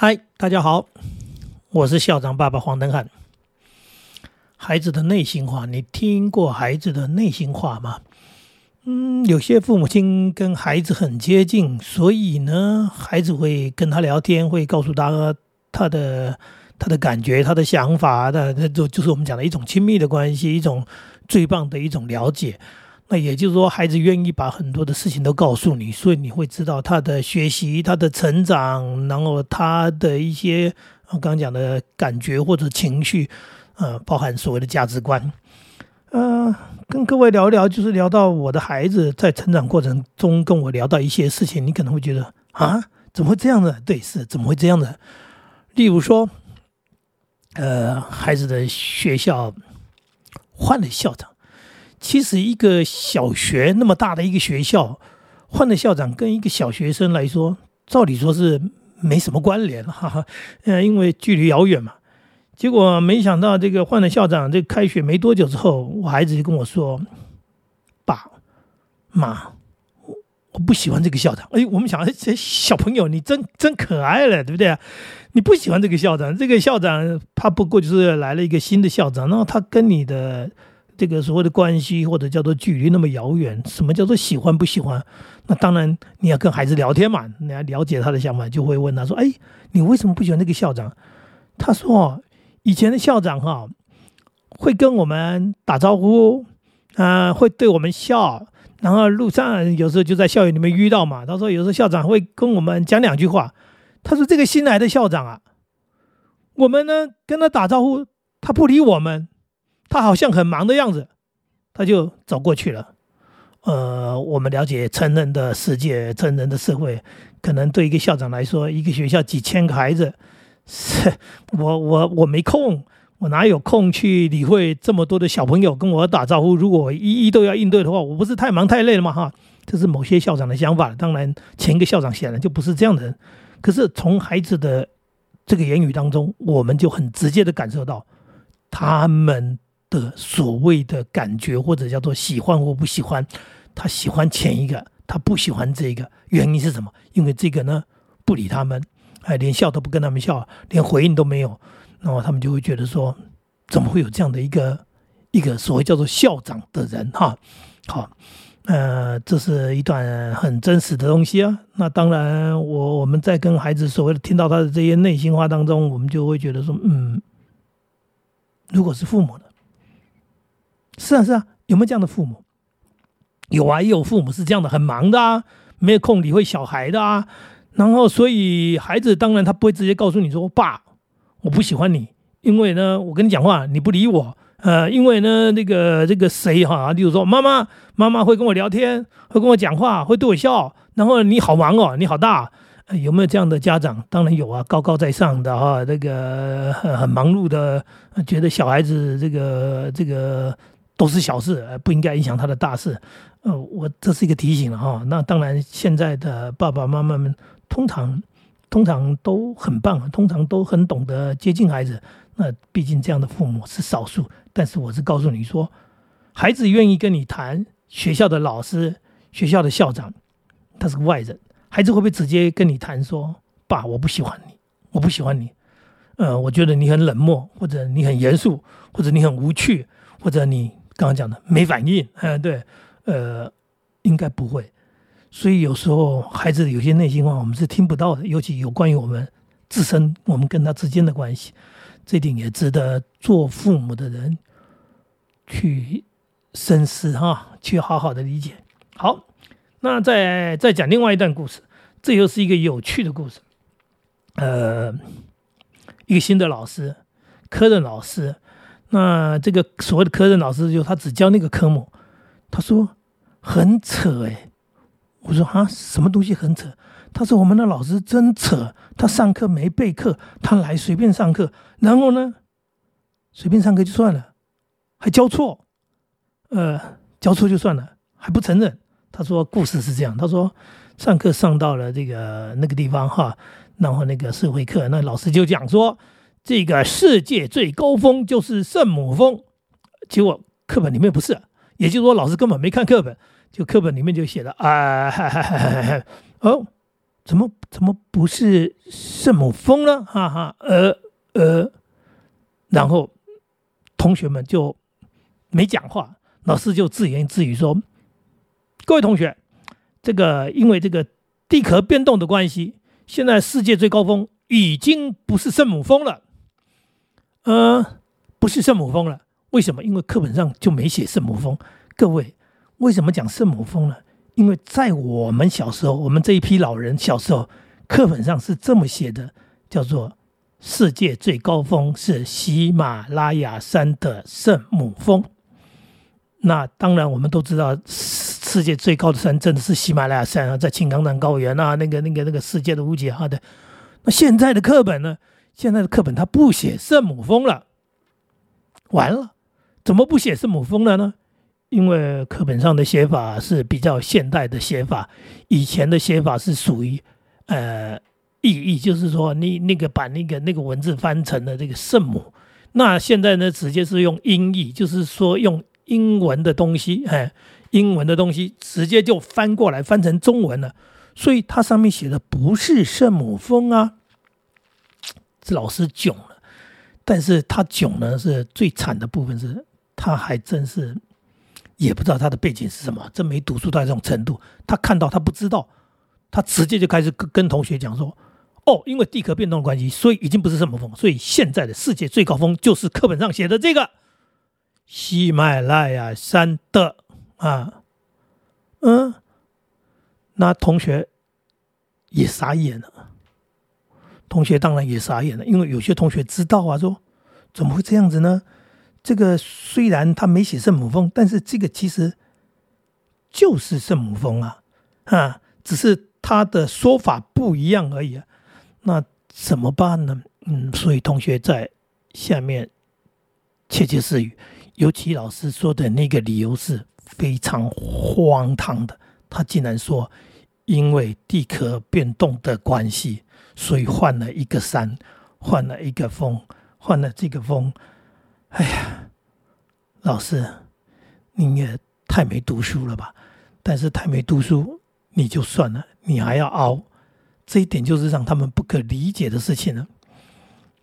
嗨，大家好，我是校长爸爸黄登汉。孩子的内心话，你听过孩子的内心话吗？嗯，有些父母亲跟孩子很接近，所以呢，孩子会跟他聊天，会告诉他他的他的感觉、他的想法的，那就就是我们讲的一种亲密的关系，一种最棒的一种了解。那也就是说，孩子愿意把很多的事情都告诉你，所以你会知道他的学习、他的成长，然后他的一些我刚刚讲的感觉或者情绪，呃，包含所谓的价值观。呃，跟各位聊一聊，就是聊到我的孩子在成长过程中跟我聊到一些事情，你可能会觉得啊，怎么会这样的？对，是怎么会这样的？例如说，呃，孩子的学校换了校长。其实一个小学那么大的一个学校，换了校长跟一个小学生来说，照理说是没什么关联 哈哈，呃，因为距离遥远嘛。结果没想到这个换了校长，这开学没多久之后，我孩子就跟我说：“爸妈，我我不喜欢这个校长。”哎，我们想，这小朋友你真真可爱了，对不对？你不喜欢这个校长，这个校长他不过就是来了一个新的校长，然后他跟你的。这个所谓的关系或者叫做距离那么遥远，什么叫做喜欢不喜欢？那当然你要跟孩子聊天嘛，你要了解他的想法，就会问他说：“哎，你为什么不喜欢那个校长？”他说：“以前的校长哈会跟我们打招呼，啊，会对我们笑，然后路上有时候就在校园里面遇到嘛。他说有时候校长会跟我们讲两句话。他说这个新来的校长啊，我们呢跟他打招呼，他不理我们。”他好像很忙的样子，他就走过去了。呃，我们了解成人的世界，成人的社会，可能对一个校长来说，一个学校几千个孩子，是 我我我没空，我哪有空去理会这么多的小朋友跟我打招呼？如果一一都要应对的话，我不是太忙太累了吗？哈，这是某些校长的想法。当然，前一个校长显然就不是这样的人。可是从孩子的这个言语当中，我们就很直接的感受到他们。的所谓的感觉，或者叫做喜欢或不喜欢，他喜欢前一个，他不喜欢这个，原因是什么？因为这个呢不理他们，哎，连笑都不跟他们笑，连回应都没有，那么他们就会觉得说，怎么会有这样的一个一个所谓叫做校长的人？哈，好，呃，这是一段很真实的东西啊。那当然，我我们在跟孩子所谓的听到他的这些内心话当中，我们就会觉得说，嗯，如果是父母呢。是啊是啊，有没有这样的父母？有啊，也有父母是这样的，很忙的啊，没有空理会小孩的啊。然后，所以孩子当然他不会直接告诉你说：“爸，我不喜欢你，因为呢，我跟你讲话你不理我。”呃，因为呢，那个这个谁哈，例如说妈妈，妈妈会跟我聊天，会跟我讲话，会对我笑。然后你好忙哦，你好大，有没有这样的家长？当然有啊，高高在上的哈，这个很忙碌的，觉得小孩子这个这个。都是小事，呃，不应该影响他的大事。呃，我这是一个提醒了哈。那当然，现在的爸爸妈妈们通常通常都很棒，通常都很懂得接近孩子。那毕竟这样的父母是少数，但是我是告诉你说，孩子愿意跟你谈学校的老师、学校的校长，他是个外人，孩子会不会直接跟你谈说：“爸，我不喜欢你，我不喜欢你。”呃，我觉得你很冷漠，或者你很严肃，或者你很无趣，或者你。刚刚讲的没反应，嗯，对，呃，应该不会，所以有时候孩子有些内心话我们是听不到的，尤其有关于我们自身、我们跟他之间的关系，这点也值得做父母的人去深思哈，去好好的理解。好，那再再讲另外一段故事，这又是一个有趣的故事，呃，一个新的老师，科任老师。那这个所谓的科任老师，就他只教那个科目，他说很扯哎，我说啊，什么东西很扯？他说我们的老师真扯，他上课没备课，他来随便上课，然后呢，随便上课就算了，还教错，呃，教错就算了，还不承认。他说故事是这样，他说上课上到了这个那个地方哈，然后那个社会课，那老师就讲说。这个世界最高峰就是圣母峰，结果课本里面不是，也就是说老师根本没看课本，就课本里面就写了啊，哦，怎么怎么不是圣母峰呢？哈哈，呃呃，然后同学们就没讲话，老师就自言自语说：“各位同学，这个因为这个地壳变动的关系，现在世界最高峰已经不是圣母峰了，呃，不是圣母峰了。为什么？因为课本上就没写圣母峰。各位，为什么讲圣母峰呢？”因为在我们小时候，我们这一批老人小时候，课本上是这么写的，叫做“世界最高峰是喜马拉雅山的圣母峰”。那当然，我们都知道，世界最高的山真的是喜马拉雅山啊，在青藏南高原啊，那个、那个、那个世界的无解哈的。那现在的课本呢？现在的课本它不写圣母峰了，完了，怎么不写圣母峰了呢？因为课本上的写法是比较现代的写法，以前的写法是属于呃意译，就是说你那个把那个那个文字翻成了这个圣母，那现在呢直接是用音译，就是说用英文的东西，哎，英文的东西直接就翻过来翻成中文了，所以它上面写的不是圣母峰啊，是老师囧了，但是他囧呢是最惨的部分是，他还真是。也不知道他的背景是什么，真没读书到这种程度。他看到他不知道，他直接就开始跟跟同学讲说：“哦，因为地壳变动的关系，所以已经不是什么峰，所以现在的世界最高峰就是课本上写的这个喜马拉雅山的啊，嗯，那同学也傻眼了。同学当然也傻眼了，因为有些同学知道啊，说怎么会这样子呢？”这个虽然他没写圣母峰，但是这个其实就是圣母峰啊，啊，只是他的说法不一样而已啊。那怎么办呢？嗯，所以同学在下面窃窃私语，尤其老师说的那个理由是非常荒唐的。他竟然说，因为地壳变动的关系，所以换了一个山，换了一个峰，换了这个峰。哎呀，老师，你也太没读书了吧？但是太没读书，你就算了，你还要熬，这一点就是让他们不可理解的事情了。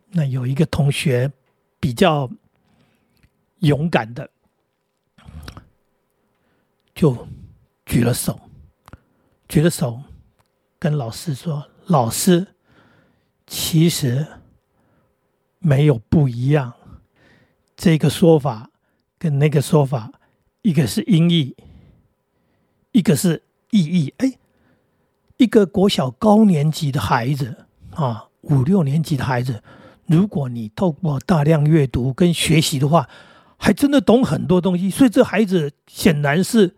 那有一个同学比较勇敢的，就举了手，举着手，跟老师说：“老师，其实没有不一样。”这个说法跟那个说法，一个是音译，一个是意译。哎，一个国小高年级的孩子啊，五六年级的孩子，如果你透过大量阅读跟学习的话，还真的懂很多东西。所以这孩子显然是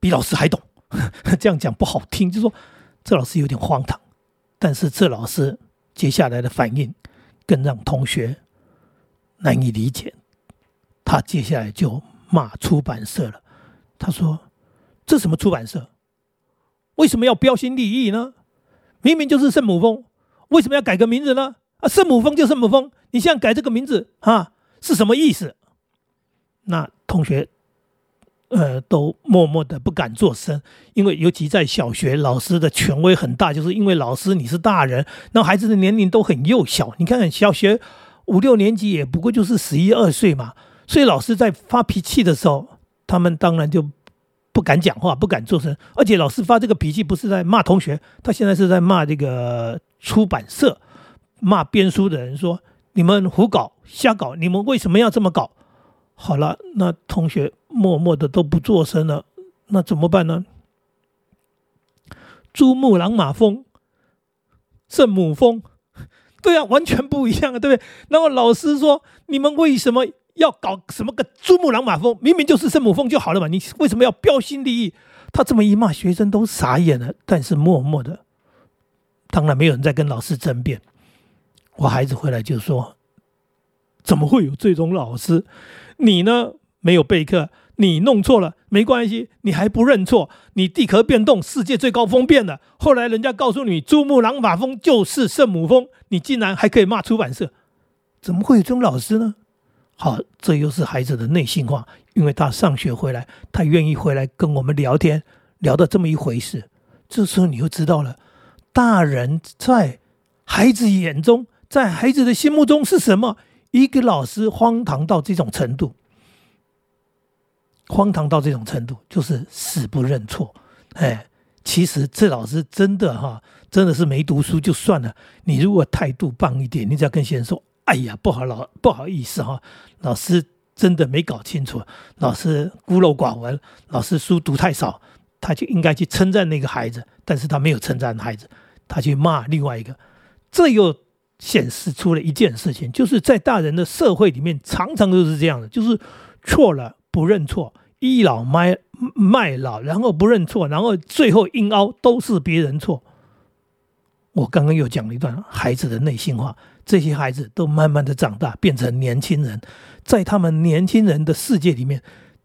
比老师还懂。这样讲不好听，就说这老师有点荒唐。但是这老师接下来的反应，更让同学。难以理解，他接下来就骂出版社了。他说：“这什么出版社？为什么要标新立异呢？明明就是圣母峰，为什么要改个名字呢？啊，圣母峰就圣母峰，你现在改这个名字啊，是什么意思？”那同学，呃，都默默的不敢作声，因为尤其在小学，老师的权威很大，就是因为老师你是大人，那孩子的年龄都很幼小。你看看小学。五六年级也不过就是十一二岁嘛，所以老师在发脾气的时候，他们当然就不敢讲话，不敢做声。而且老师发这个脾气不是在骂同学，他现在是在骂这个出版社，骂编书的人说：“你们胡搞瞎搞，你们为什么要这么搞？”好了，那同学默默的都不做声了，那怎么办呢？珠穆朗玛峰、圣母峰。对啊，完全不一样啊，对不对？那么老师说：“你们为什么要搞什么个珠穆朗玛峰？明明就是圣母峰就好了嘛！你为什么要标新立异？”他这么一骂，学生都傻眼了。但是默默的，当然没有人在跟老师争辩。我孩子回来就说：“怎么会有这种老师？你呢？没有备课。”你弄错了没关系，你还不认错？你地壳变动，世界最高峰变了。后来人家告诉你，珠穆朗玛峰就是圣母峰，你竟然还可以骂出版社？怎么会有这种老师呢？好，这又是孩子的内心话，因为他上学回来，他愿意回来跟我们聊天，聊到这么一回事。这时候你就知道了，大人在孩子眼中，在孩子的心目中是什么？一个老师荒唐到这种程度，荒唐到这种程度，就是死不认错。哎，其实这老师真的哈，真的是没读书就算了。你如果态度棒一点，你只要跟先生说：“哎呀，不好老不好意思哈，老师真的没搞清楚，老师孤陋寡闻，老师书读太少。”他就应该去称赞那个孩子，但是他没有称赞孩子，他去骂另外一个，这又显示出了一件事情，就是在大人的社会里面，常常都是这样的，就是错了不认错，倚老卖卖老，然后不认错，然后最后硬凹都是别人错。我刚刚又讲了一段孩子的内心话，这些孩子都慢慢的长大，变成年轻人，在他们年轻人的世界里面。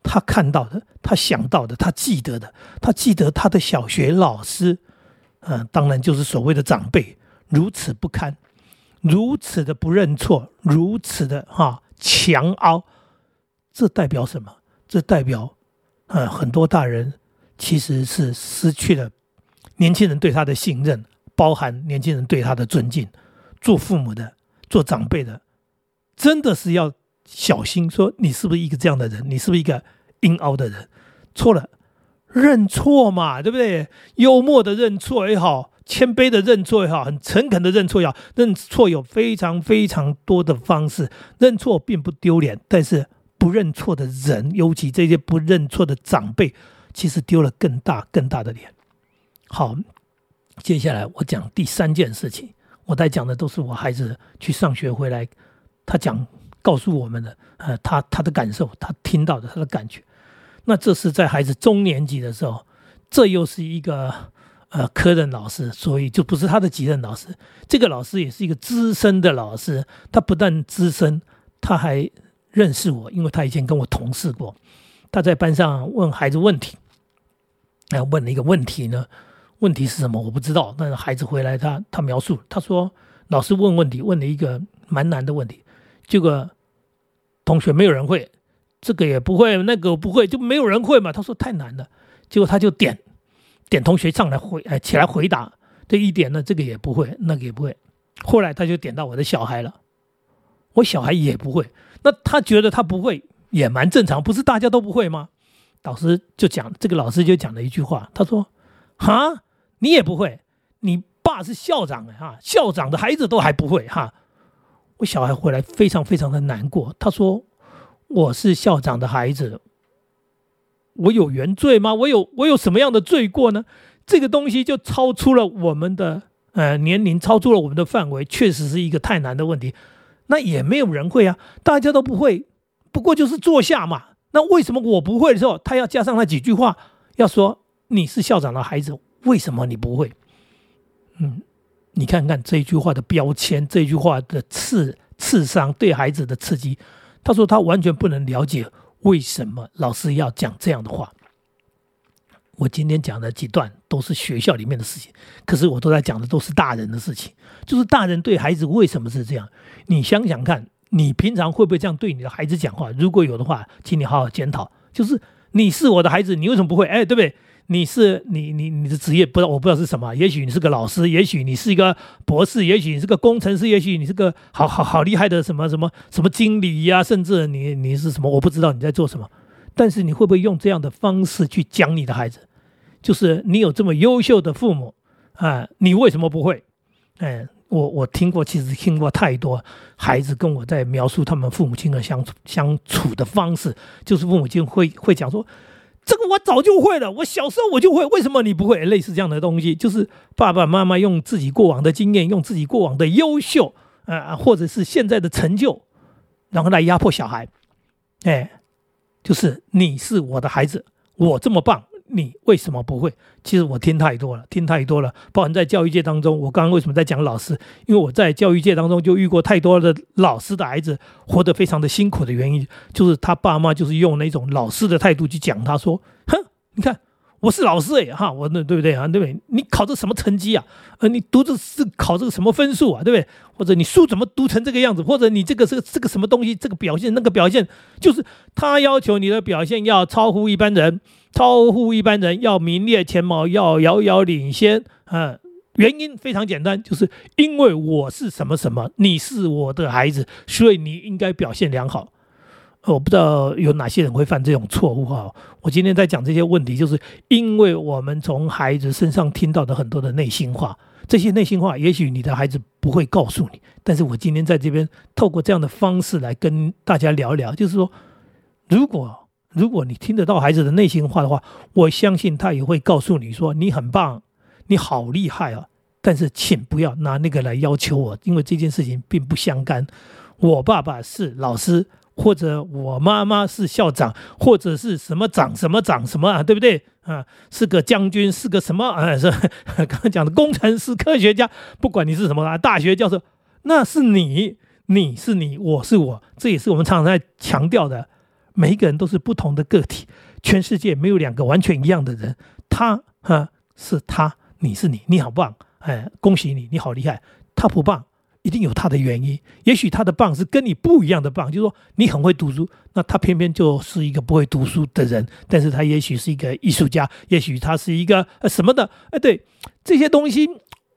他看到的，他想到的，他记得的，他记得他的小学老师，嗯，当然就是所谓的长辈，如此不堪，如此的不认错，如此的哈强凹，这代表什么？这代表，呃，很多大人其实是失去了年轻人对他的信任，包含年轻人对他的尊敬。做父母的，做长辈的，真的是要小心，说你是不是一个这样的人？你是不是一个？阴凹的人错了，认错嘛，对不对？幽默的认错也好，谦卑的认错也好，很诚恳的认错也好，认错有非常非常多的方式。认错并不丢脸，但是不认错的人，尤其这些不认错的长辈，其实丢了更大更大的脸。好，接下来我讲第三件事情。我在讲的都是我孩子去上学回来，他讲告诉我们的，呃，他他的感受，他听到的，他的感觉。那这是在孩子中年级的时候，这又是一个呃科任老师，所以就不是他的级任老师。这个老师也是一个资深的老师，他不但资深，他还认识我，因为他以前跟我同事过。他在班上问孩子问题，哎，问了一个问题呢，问题是什么我不知道，但是孩子回来他他描述，他说老师问问题问了一个蛮难的问题，结果同学没有人会。这个也不会，那个不会，就没有人会嘛。他说太难了，结果他就点点同学上来回，哎，起来回答。这一点呢，这个也不会，那个也不会。后来他就点到我的小孩了，我小孩也不会。那他觉得他不会也蛮正常，不是大家都不会吗？导师就讲，这个老师就讲了一句话，他说：“哈，你也不会，你爸是校长哈，校长的孩子都还不会哈。”我小孩回来非常非常的难过，他说。我是校长的孩子，我有原罪吗？我有我有什么样的罪过呢？这个东西就超出了我们的呃年龄，超出了我们的范围，确实是一个太难的问题。那也没有人会啊，大家都不会，不过就是坐下嘛。那为什么我不会的时候，他要加上那几句话，要说你是校长的孩子，为什么你不会？嗯，你看看这一句话的标签，这句话的刺刺伤对孩子的刺激。他说他完全不能了解为什么老师要讲这样的话。我今天讲的几段都是学校里面的事情，可是我都在讲的都是大人的事情，就是大人对孩子为什么是这样？你想想看，你平常会不会这样对你的孩子讲话？如果有的话，请你好好检讨。就是你是我的孩子，你为什么不会？哎，对不对？你是你你你的职业不知道我不知道是什么，也许你是个老师，也许你是一个博士，也许你是个工程师，也许你是个好好好厉害的什么什么什么经理呀，甚至你你是什么我不知道你在做什么，但是你会不会用这样的方式去讲你的孩子？就是你有这么优秀的父母啊，你为什么不会？哎，我我听过，其实听过太多孩子跟我在描述他们父母亲的相处相处的方式，就是父母亲会会讲说。这个我早就会了，我小时候我就会，为什么你不会？类似这样的东西，就是爸爸妈妈用自己过往的经验，用自己过往的优秀，啊，或者是现在的成就，然后来压迫小孩，哎，就是你是我的孩子，我这么棒。你为什么不会？其实我听太多了，听太多了。包含在教育界当中，我刚刚为什么在讲老师？因为我在教育界当中就遇过太多的老师的孩子活得非常的辛苦的原因，就是他爸妈就是用那种老师的态度去讲，他说：“哼，你看。”我是老师哎，哈，我那对不对啊？对不对？你考这什么成绩啊？呃，你读这是考这个什么分数啊？对不对？或者你书怎么读成这个样子？或者你这个是这个什么东西？这个表现那个表现，就是他要求你的表现要超乎一般人，超乎一般人，要名列前茅，要遥遥领先啊！原因非常简单，就是因为我是什么什么，你是我的孩子，所以你应该表现良好。我不知道有哪些人会犯这种错误哈。我今天在讲这些问题，就是因为我们从孩子身上听到的很多的内心话，这些内心话也许你的孩子不会告诉你，但是我今天在这边透过这样的方式来跟大家聊一聊，就是说，如果如果你听得到孩子的内心话的话，我相信他也会告诉你说你很棒，你好厉害啊。但是请不要拿那个来要求我，因为这件事情并不相干。我爸爸是老师。或者我妈妈是校长，或者是什么长什么长什么啊，对不对啊？是个将军，是个什么啊？是刚刚讲的工程师、科学家，不管你是什么啊，大学教授，那是你，你是你，我是我，这也是我们常常在强调的。每一个人都是不同的个体，全世界没有两个完全一样的人。他哈是他，你是你，你好棒，哎，恭喜你，你好厉害。他不棒。一定有他的原因，也许他的棒是跟你不一样的棒，就是说你很会读书，那他偏偏就是一个不会读书的人，但是他也许是一个艺术家，也许他是一个呃什么的，哎，对这些东西，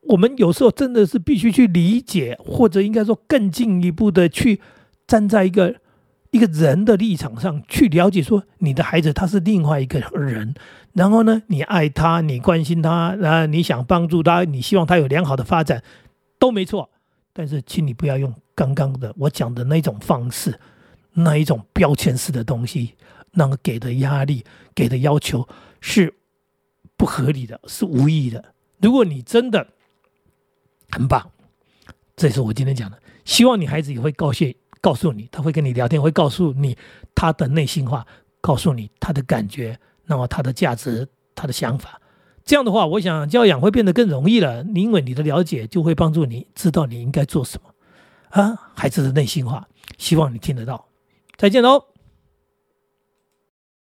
我们有时候真的是必须去理解，或者应该说更进一步的去站在一个一个人的立场上去了解，说你的孩子他是另外一个人，然后呢，你爱他，你关心他，然后，你想帮助他，你希望他有良好的发展，都没错。但是，请你不要用刚刚的我讲的那种方式，那一种标签式的东西，那个给的压力、给的要求是不合理的，是无意义的。如果你真的很棒，这是我今天讲的。希望你孩子也会告谢告诉你，他会跟你聊天，会告诉你他的内心话，告诉你他的感觉，那么他的价值、他的想法。这样的话，我想教养会变得更容易了。因为你的了解就会帮助你知道你应该做什么啊，孩子的内心话，希望你听得到。再见喽。